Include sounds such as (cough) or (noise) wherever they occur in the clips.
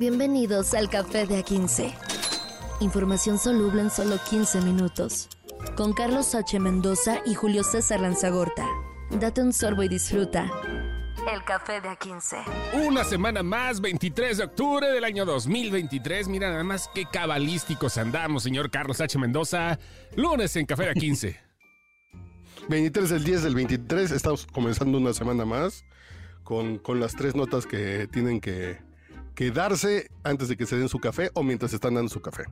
Bienvenidos al Café de A15. Información soluble en solo 15 minutos. Con Carlos H. Mendoza y Julio César Lanzagorta. Date un sorbo y disfruta. El Café de A15. Una semana más, 23 de octubre del año 2023. Mira nada más qué cabalísticos andamos, señor Carlos H. Mendoza. Lunes en Café de A15. 23 del 10 del 23, estamos comenzando una semana más con, con las tres notas que tienen que, que darse antes de que se den su café o mientras están dando su café.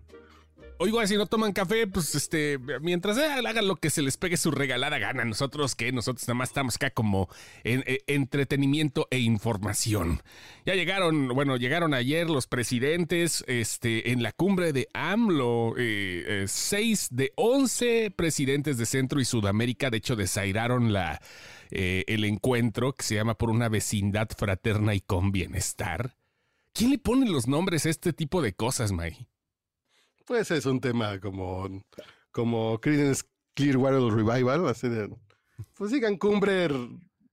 Oigo, si no toman café, pues este, mientras hagan lo que se les pegue su regalada gana. Nosotros que nosotros nada más estamos acá como en, entretenimiento e información. Ya llegaron, bueno, llegaron ayer los presidentes, este, en la cumbre de AMLO, eh, eh, seis de once presidentes de Centro y Sudamérica, de hecho, desairaron la, eh, el encuentro que se llama por una vecindad fraterna y con bienestar. ¿Quién le pone los nombres a este tipo de cosas, May? Pues es un tema como, como Creedence Clearwater Revival, así de, pues digan cumbre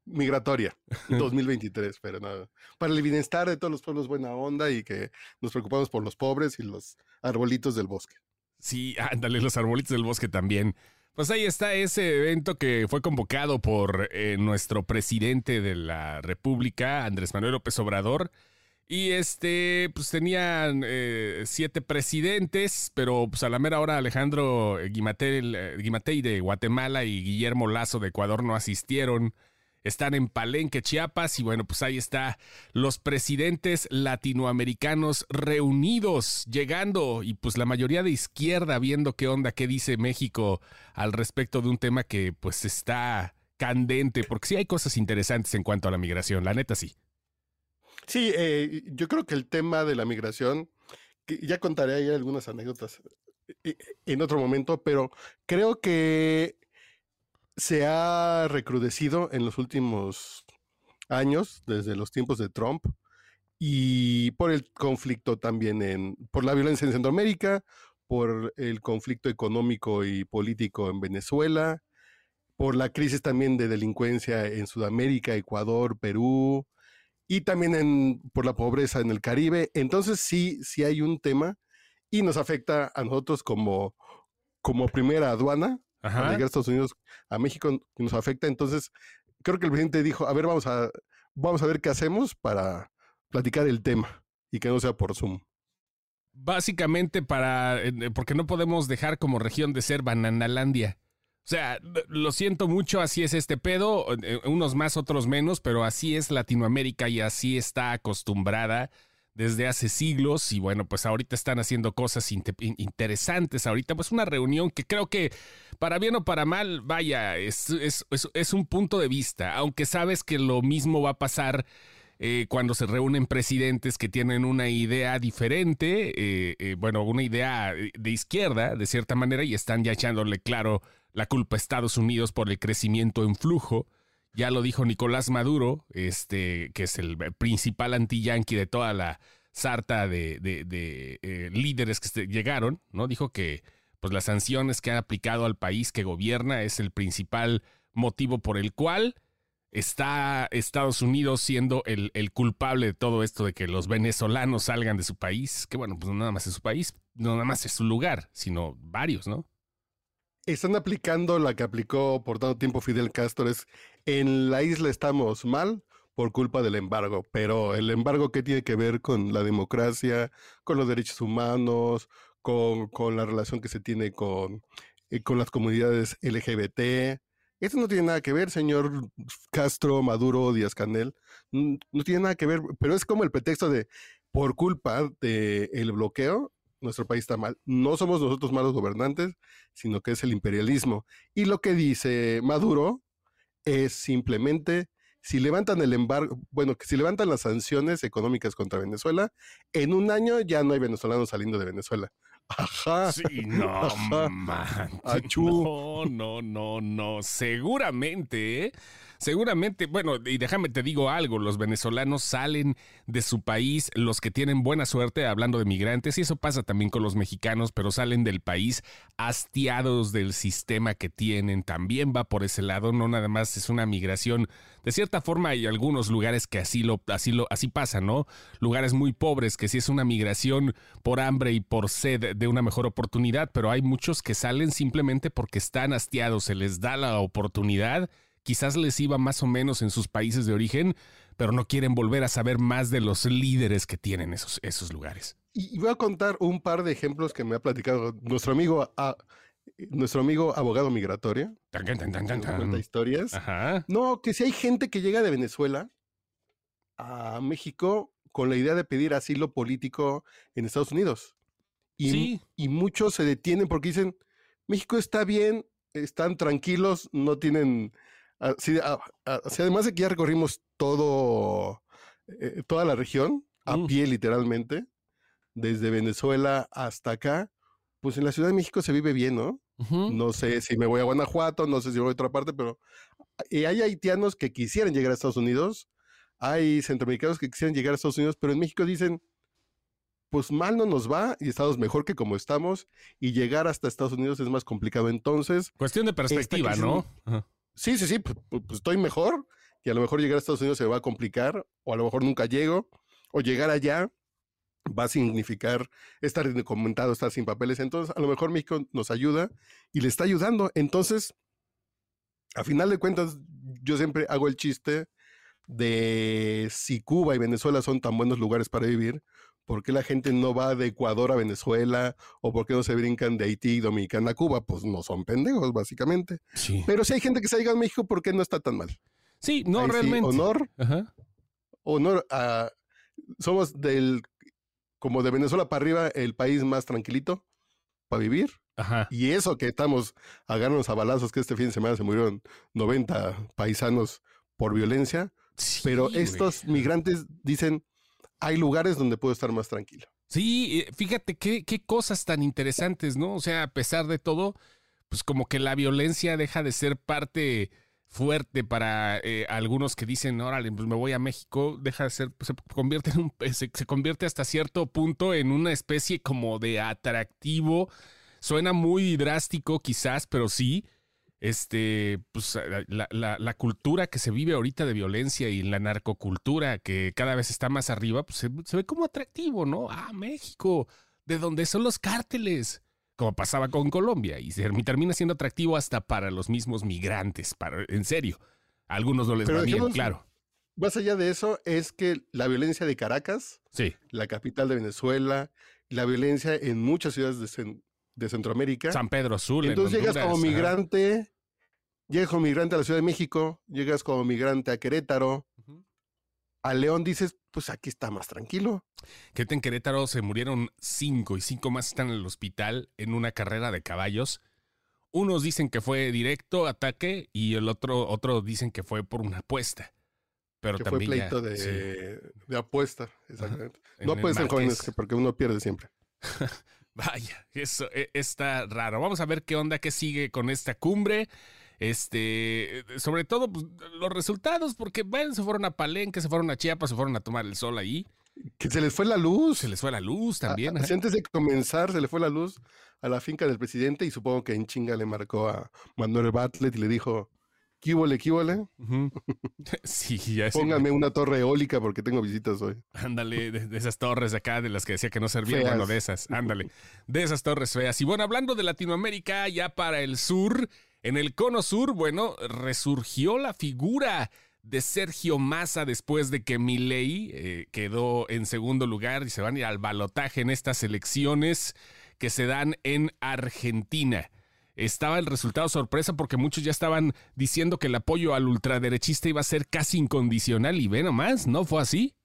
migratoria (laughs) 2023, pero nada. Para el bienestar de todos los pueblos buena onda y que nos preocupamos por los pobres y los arbolitos del bosque. Sí, ándale, los arbolitos del bosque también. Pues ahí está ese evento que fue convocado por eh, nuestro presidente de la República, Andrés Manuel López Obrador. Y este, pues tenían eh, siete presidentes, pero pues a la mera hora Alejandro Guimatei de Guatemala y Guillermo Lazo de Ecuador no asistieron. Están en Palenque, Chiapas, y bueno, pues ahí está los presidentes latinoamericanos reunidos, llegando, y pues la mayoría de izquierda viendo qué onda, qué dice México al respecto de un tema que pues está candente, porque sí hay cosas interesantes en cuanto a la migración, la neta sí. Sí, eh, yo creo que el tema de la migración, ya contaré ahí algunas anécdotas eh, en otro momento, pero creo que se ha recrudecido en los últimos años, desde los tiempos de Trump, y por el conflicto también en, por la violencia en Centroamérica, por el conflicto económico y político en Venezuela, por la crisis también de delincuencia en Sudamérica, Ecuador, Perú, y también en, por la pobreza en el Caribe. Entonces sí, sí hay un tema y nos afecta a nosotros como, como primera aduana a llegar a Estados Unidos, a México nos afecta. Entonces creo que el presidente dijo, a ver, vamos a, vamos a ver qué hacemos para platicar el tema y que no sea por Zoom. Básicamente para, eh, porque no podemos dejar como región de ser Bananalandia. O sea, lo siento mucho, así es este pedo, eh, unos más, otros menos, pero así es Latinoamérica y así está acostumbrada desde hace siglos y bueno, pues ahorita están haciendo cosas interesantes. Ahorita pues una reunión que creo que para bien o para mal, vaya, es, un punto de vista, aunque sabes que lo mismo va a pasar. Eh, cuando se reúnen presidentes que tienen una idea diferente, eh, bueno, una idea de izquierda, de cierta manera, y están ya echándole claro la culpa a Estados Unidos por el crecimiento en flujo. Ya lo dijo Nicolás Maduro, este, que es el principal anti-yanqui de toda la sarta de, eh, líderes que llegaron, ¿no? Dijo que pues, las sanciones que ha aplicado al país que gobierna es el principal motivo por el cual está Estados Unidos siendo el, el, culpable de todo esto de que los venezolanos salgan de su país, que bueno, pues no nada más es su país, no nada más es su lugar, sino varios, ¿no? Están aplicando la que aplicó por tanto tiempo Fidel Castro, es en la isla estamos mal por culpa del embargo, pero el embargo que tiene que ver con la democracia, con los derechos humanos, con, la relación que se tiene con, eh, con las comunidades LGBT. Eso no tiene nada que ver, señor Castro, Maduro, Díaz Canel. No tiene nada que ver, pero es como el pretexto de por culpa del el bloqueo nuestro país está mal. No somos nosotros malos gobernantes, sino que es el imperialismo. Y lo que dice Maduro es simplemente, si levantan el embargo, bueno, que si levantan las sanciones económicas contra Venezuela, en un año ya no hay venezolanos saliendo de Venezuela. Ajá. Sí, no, (laughs) man. No, no, no, no. Seguramente, ¿eh? Seguramente, bueno, y déjame te digo algo, los venezolanos salen de su país, los que tienen buena suerte, hablando de migrantes, y eso pasa también con los mexicanos, pero salen del país hastiados del sistema que tienen, también va por ese lado, no nada más es una migración. De cierta forma hay algunos lugares que así lo, así lo, así pasa, ¿no? Lugares muy pobres, que sí es una migración por hambre y por sed de una mejor oportunidad, pero hay muchos que salen simplemente porque están hastiados, se les da la oportunidad, quizás les iba más o menos en sus países de origen, pero no quieren volver a saber más de los líderes que tienen esos, esos lugares. Y voy a contar un par de ejemplos que me ha platicado nuestro amigo, a, nuestro amigo abogado migratorio. Cuenta historias. No, que si hay gente que llega de Venezuela a México con la idea de pedir asilo político en Estados Unidos. Y, y muchos se detienen porque dicen, México está bien, están tranquilos, no tienen... Así, además de que ya recorrimos todo, eh, toda la región, a mm. pie literalmente, desde Venezuela hasta acá, pues en la Ciudad de México se vive bien, ¿no? No sé si me voy a Guanajuato, no sé si voy a otra parte, pero hay haitianos que quisieran llegar a Estados Unidos, hay centroamericanos que quisieran llegar a Estados Unidos, pero en México dicen, pues mal no nos va y estamos mejor que como estamos y llegar hasta Estados Unidos es más complicado. Entonces... Cuestión de perspectiva, ¿no? Sí, sí, sí, pues, estoy mejor y a lo mejor llegar a Estados Unidos se va a complicar o a lo mejor nunca llego o llegar allá va a significar estar indocumentado, estar sin papeles. Entonces, a lo mejor México nos ayuda y le está ayudando. Entonces, a final de cuentas, yo siempre hago el chiste de si Cuba y Venezuela son tan buenos lugares para vivir, ¿por qué la gente no va de Ecuador a Venezuela? ¿O por qué no se brincan de Haití y Dominicana a Cuba? Pues no son pendejos, básicamente. Pero si hay gente que se llega a México, ¿por qué no está tan mal? Sí, no realmente. honor. Honor a. Somos del. Como de Venezuela para arriba, el país más tranquilito para vivir. Ajá. Y eso que estamos agarrándonos a balazos, que este fin de semana se murieron 90 paisanos por violencia. pero estos migrantes dicen, hay lugares donde puedo estar más tranquilo. Sí, eh, fíjate qué, cosas tan interesantes, ¿no? O sea, a pesar de todo, pues como que la violencia deja de ser parte fuerte para eh, algunos que dicen, órale, pues me voy a México, deja de ser, se convierte en un, (laughs) se, convierte hasta cierto punto en una especie como de atractivo. Suena muy drástico quizás, pero sí, este, pues la, la, cultura que se vive ahorita de violencia y la narcocultura que cada vez está más arriba, pues se, ve como atractivo, ¿no? Ah, México, de donde son los cárteles, como pasaba con Colombia, y termina siendo atractivo hasta para los mismos migrantes, para, en serio. A algunos no les va bien, claro. Más allá de eso, es que la violencia de Caracas, sí. la capital de Venezuela, la violencia en muchas ciudades de, de Centroamérica. San Pedro Azul. Entonces llegas como migrante, llegas como migrante a la Ciudad de México, llegas como migrante a Querétaro, a León dices, pues aquí está más tranquilo. Que en Querétaro se murieron cinco y cinco más están en el hospital en una carrera de caballos. Unos dicen que fue directo ataque y el otro, otro dicen que fue por una apuesta. Pero también fue pleito de, de, apuesta, exactamente. no puede ser jóvenes porque uno pierde siempre. (laughs) Vaya, eso e, está raro. Vamos a ver qué onda, qué sigue con esta cumbre. Este, sobre todo pues, los resultados, porque bueno, se fueron a Palenque, se fueron a Chiapas, se fueron a tomar el sol ahí. Que se les fue la luz. Se les fue la luz también. antes de comenzar, se le fue la luz a la finca del presidente y supongo que en chinga le marcó a Manuel Bartlett y le dijo, ¿Quíbole, quíbole? (laughs) Sí, ya Póngame una torre eólica porque tengo visitas hoy. Ándale, de, esas torres de acá, de las que decía que no servían, bueno, de esas, ándale. De esas torres feas. Y bueno, hablando de Latinoamérica, ya para el sur, en el cono sur, bueno, resurgió la figura de Sergio Massa después de que Milei eh, quedó en segundo lugar y se van a ir al balotaje en estas elecciones que se dan en Argentina estaba el resultado sorpresa porque muchos ya estaban diciendo que el apoyo al ultraderechista iba a ser casi incondicional y ve nomás, ¿no fue así?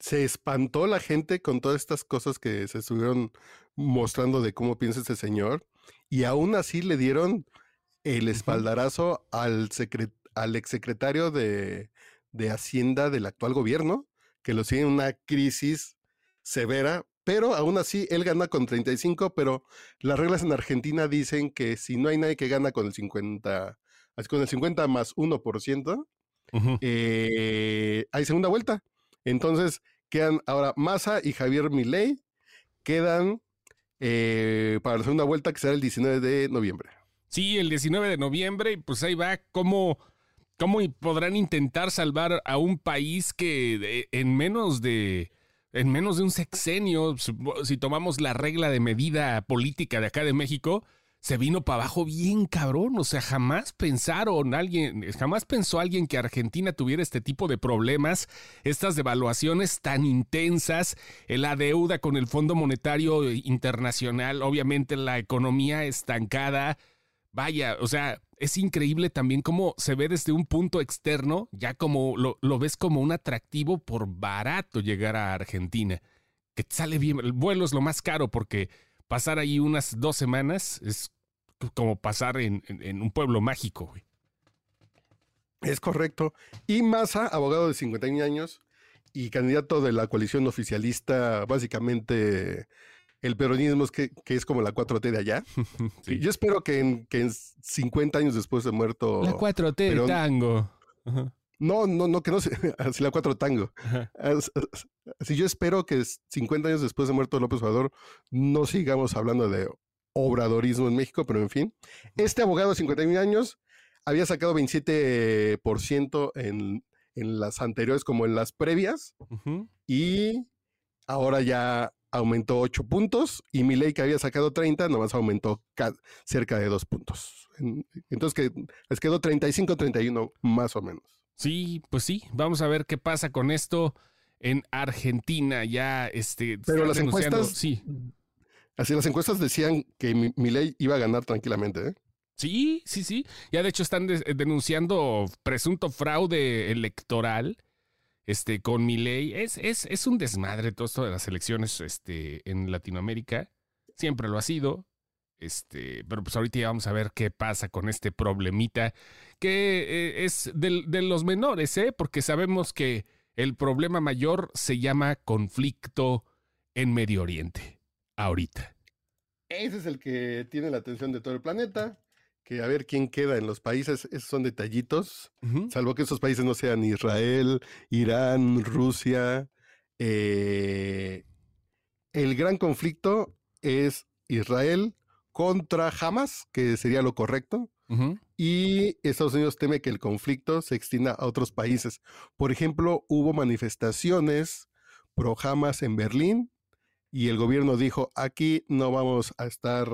Se espantó la gente con todas estas cosas que se estuvieron mostrando de cómo piensa este señor y aún así le dieron el espaldarazo al, al exsecretario de, de Hacienda del actual gobierno, que lo sigue en una crisis severa pero aún así él gana con 35, pero las reglas en Argentina dicen que si no hay nadie que gana con el 50 así con el 50 más 1%, eh, hay segunda vuelta. Entonces quedan ahora Massa y Javier Milei, quedan eh, para la segunda vuelta que será el 19 de noviembre. Sí, el 19 de noviembre, pues ahí va cómo, cómo podrán intentar salvar a un país que en menos de en menos de un sexenio, si tomamos la regla de medida política de acá de México, se vino para abajo bien cabrón. O sea, jamás pensaron alguien, jamás pensó alguien que Argentina tuviera este tipo de problemas, estas devaluaciones tan intensas, la deuda con el Fondo Monetario Internacional, obviamente la economía estancada. Vaya, o sea, es increíble también cómo se ve desde un punto externo, ya como lo, lo ves como un atractivo por barato llegar a Argentina. Que sale bien, el vuelo es lo más caro porque pasar ahí unas dos semanas es como pasar en, un pueblo mágico, güey. Es correcto. Y Massa, abogado de 51 años y candidato de la coalición oficialista, básicamente el peronismo es que, es como la 4T de allá. (laughs) Yo espero que en, que en 50 años después de muerto... La 4T de tango. No, no, no, que no sea (laughs) así la 4 tango. Así yo espero que 50 años después de muerto López Obrador no sigamos hablando de obradorismo en México, pero en fin. Este abogado de 51 años había sacado 27% en, en las anteriores como en las previas y ahora ya aumentó 8 puntos y mi ley que había sacado 30 nomás aumentó cerca de 2 puntos. Entonces que les quedó 35-31 más o menos. Sí, pues sí, vamos a ver qué pasa con esto en Argentina ya este pero las encuestas sí Así las encuestas decían que mi, ley iba a ganar tranquilamente, ¿eh? Sí, sí, sí. Ya de hecho están denunciando presunto fraude electoral este, con mi ley. Es, es, es un desmadre todo esto de las elecciones este, en Latinoamérica. Siempre lo ha sido. Este, pero pues ahorita ya vamos a ver qué pasa con este problemita que eh, es de los menores, ¿eh? Porque sabemos que el problema mayor se llama conflicto en Medio Oriente ahorita. Ese es el que tiene la atención de todo el planeta. Que a ver quién queda en los países, esos son detallitos, salvo que esos países no sean Israel, Irán, Rusia. Eh, el gran conflicto es Israel contra Hamas, que sería lo correcto, y Estados Unidos teme que el conflicto se extienda a otros países. Por ejemplo, hubo manifestaciones pro Hamas en Berlín y el gobierno dijo, aquí no vamos a estar,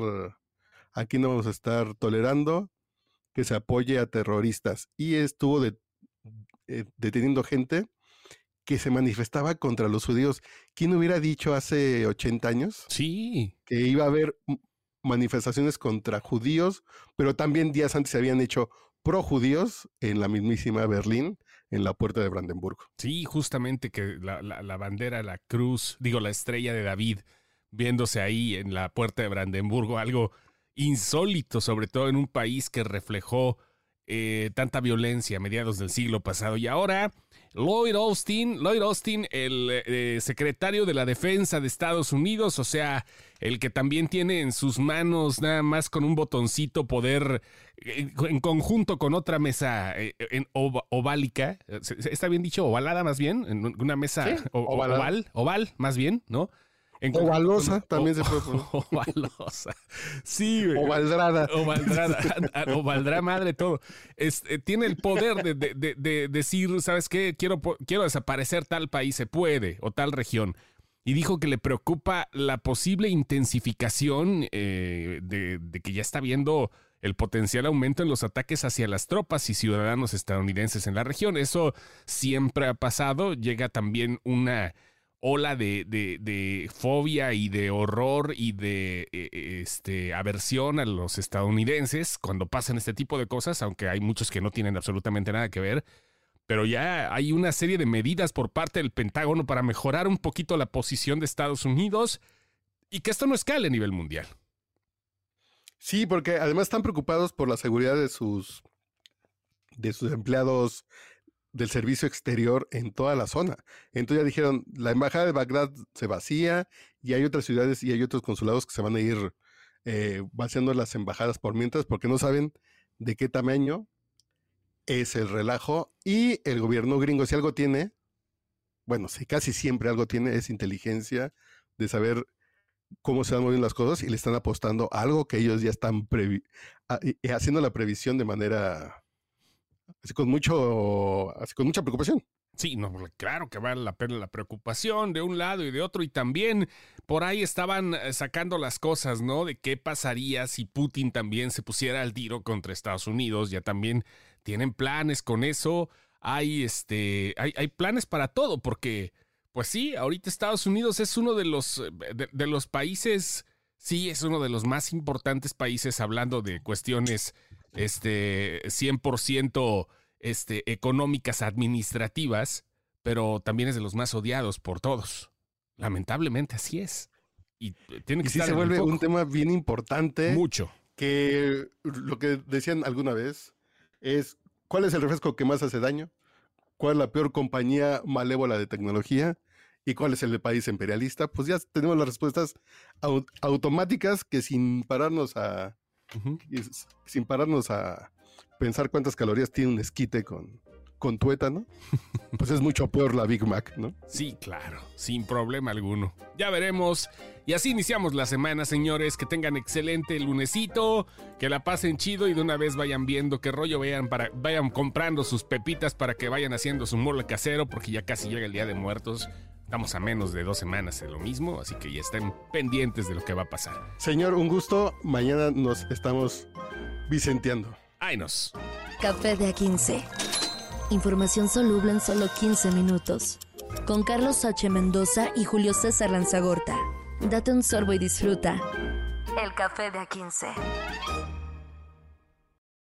aquí no vamos a estar tolerando que se apoye a terroristas. Y estuvo eh, deteniendo gente que se manifestaba contra los judíos. ¿Quién hubiera dicho hace 80 años? Sí. Que iba a haber manifestaciones contra judíos, pero también días antes se habían hecho pro judíos en la mismísima Berlín en la puerta de Brandenburgo. Sí, justamente que la, bandera, la cruz, digo, la estrella de David, viéndose ahí en la puerta de Brandenburgo, algo insólito, sobre todo en un país que reflejó eh, tanta violencia a mediados del siglo pasado. Y ahora Lloyd Austin, Lloyd Austin, el eh, secretario de la Defensa de Estados Unidos, o sea, el que también tiene en sus manos nada más con un botoncito poder, eh, en, conjunto con otra mesa en oválica, está bien dicho, ovalada más bien, en una mesa oval, oval más bien, ¿no? Ovalosa (laughs) también se puede poner. (laughs) Ovalosa. Sí, güey. Ovaldrada. Ovaldrada. (laughs) Ovaldrá madre todo. Eh, tiene el poder de, decir, ¿sabes qué? Quiero, quiero desaparecer tal país, se puede, o tal región. Y dijo que le preocupa la posible intensificación eh, de, de que ya está viendo el potencial aumento en los ataques hacia las tropas y ciudadanos estadounidenses en la región. Eso siempre ha pasado. Llega también una ola de, de, fobia y de horror y de e, e, este, aversión a los estadounidenses cuando pasan este tipo de cosas, aunque hay muchos que no tienen absolutamente nada que ver. Pero ya hay una serie de medidas por parte del Pentágono para mejorar un poquito la posición de Estados Unidos y que esto no escale a nivel mundial. Sí, porque además están preocupados por la seguridad de sus, de sus empleados del servicio exterior en toda la zona. Entonces ya dijeron, la embajada de Bagdad se vacía y hay otras ciudades y hay otros consulados que se van a ir eh, vaciando las embajadas por mientras porque no saben de qué tamaño es el relajo y el gobierno gringo, si algo tiene, bueno, si casi siempre algo tiene, es inteligencia de saber cómo se van moviendo las cosas y le están apostando algo que ellos ya están haciendo la previsión de manera así con mucho, así con mucha preocupación. Sí, no, claro que vale la pena la preocupación de un lado y de otro. Y también por ahí estaban eh, sacando las cosas, ¿no? De qué pasaría si Putin también se pusiera al tiro contra Estados Unidos. Ya también tienen planes con eso. Hay, este, hay, hay planes para todo, porque, pues sí, ahorita Estados Unidos es uno de los, eh, de los países, sí, es uno de los más importantes países hablando de cuestiones, este, 100% este, económicas administrativas, pero también es de los más odiados por todos. Lamentablemente así es. Y tiene que sí se vuelve un tema bien importante. Mucho. Que lo que decían alguna vez es cuál es el refresco que más hace daño, cuál es la peor compañía malévola de tecnología y cuál es el país imperialista. Pues ya tenemos las respuestas automáticas que sin pararnos a sin pararnos a, pensar cuántas calorías tiene un esquite con, con tuétano, (laughs) pues es mucho peor la Big Mac, ¿no? Sí, claro, sin problema alguno. Ya veremos. Y así iniciamos la semana, señores. Que tengan excelente lunesito, que la pasen chido y de una vez vayan viendo qué rollo vayan, para, vayan comprando sus pepitas para que vayan haciendo su mole casero, porque ya casi llega el Día de Muertos. Estamos a menos de dos semanas de lo mismo, así que ya estén pendientes de lo que va a pasar. Señor, un gusto. Mañana nos estamos vicenteando. Ainos. Café de A15. Información soluble en solo 15 minutos. Con Carlos H. Mendoza y Julio César Lanzagorta. Date un sorbo y disfruta. El café de A15.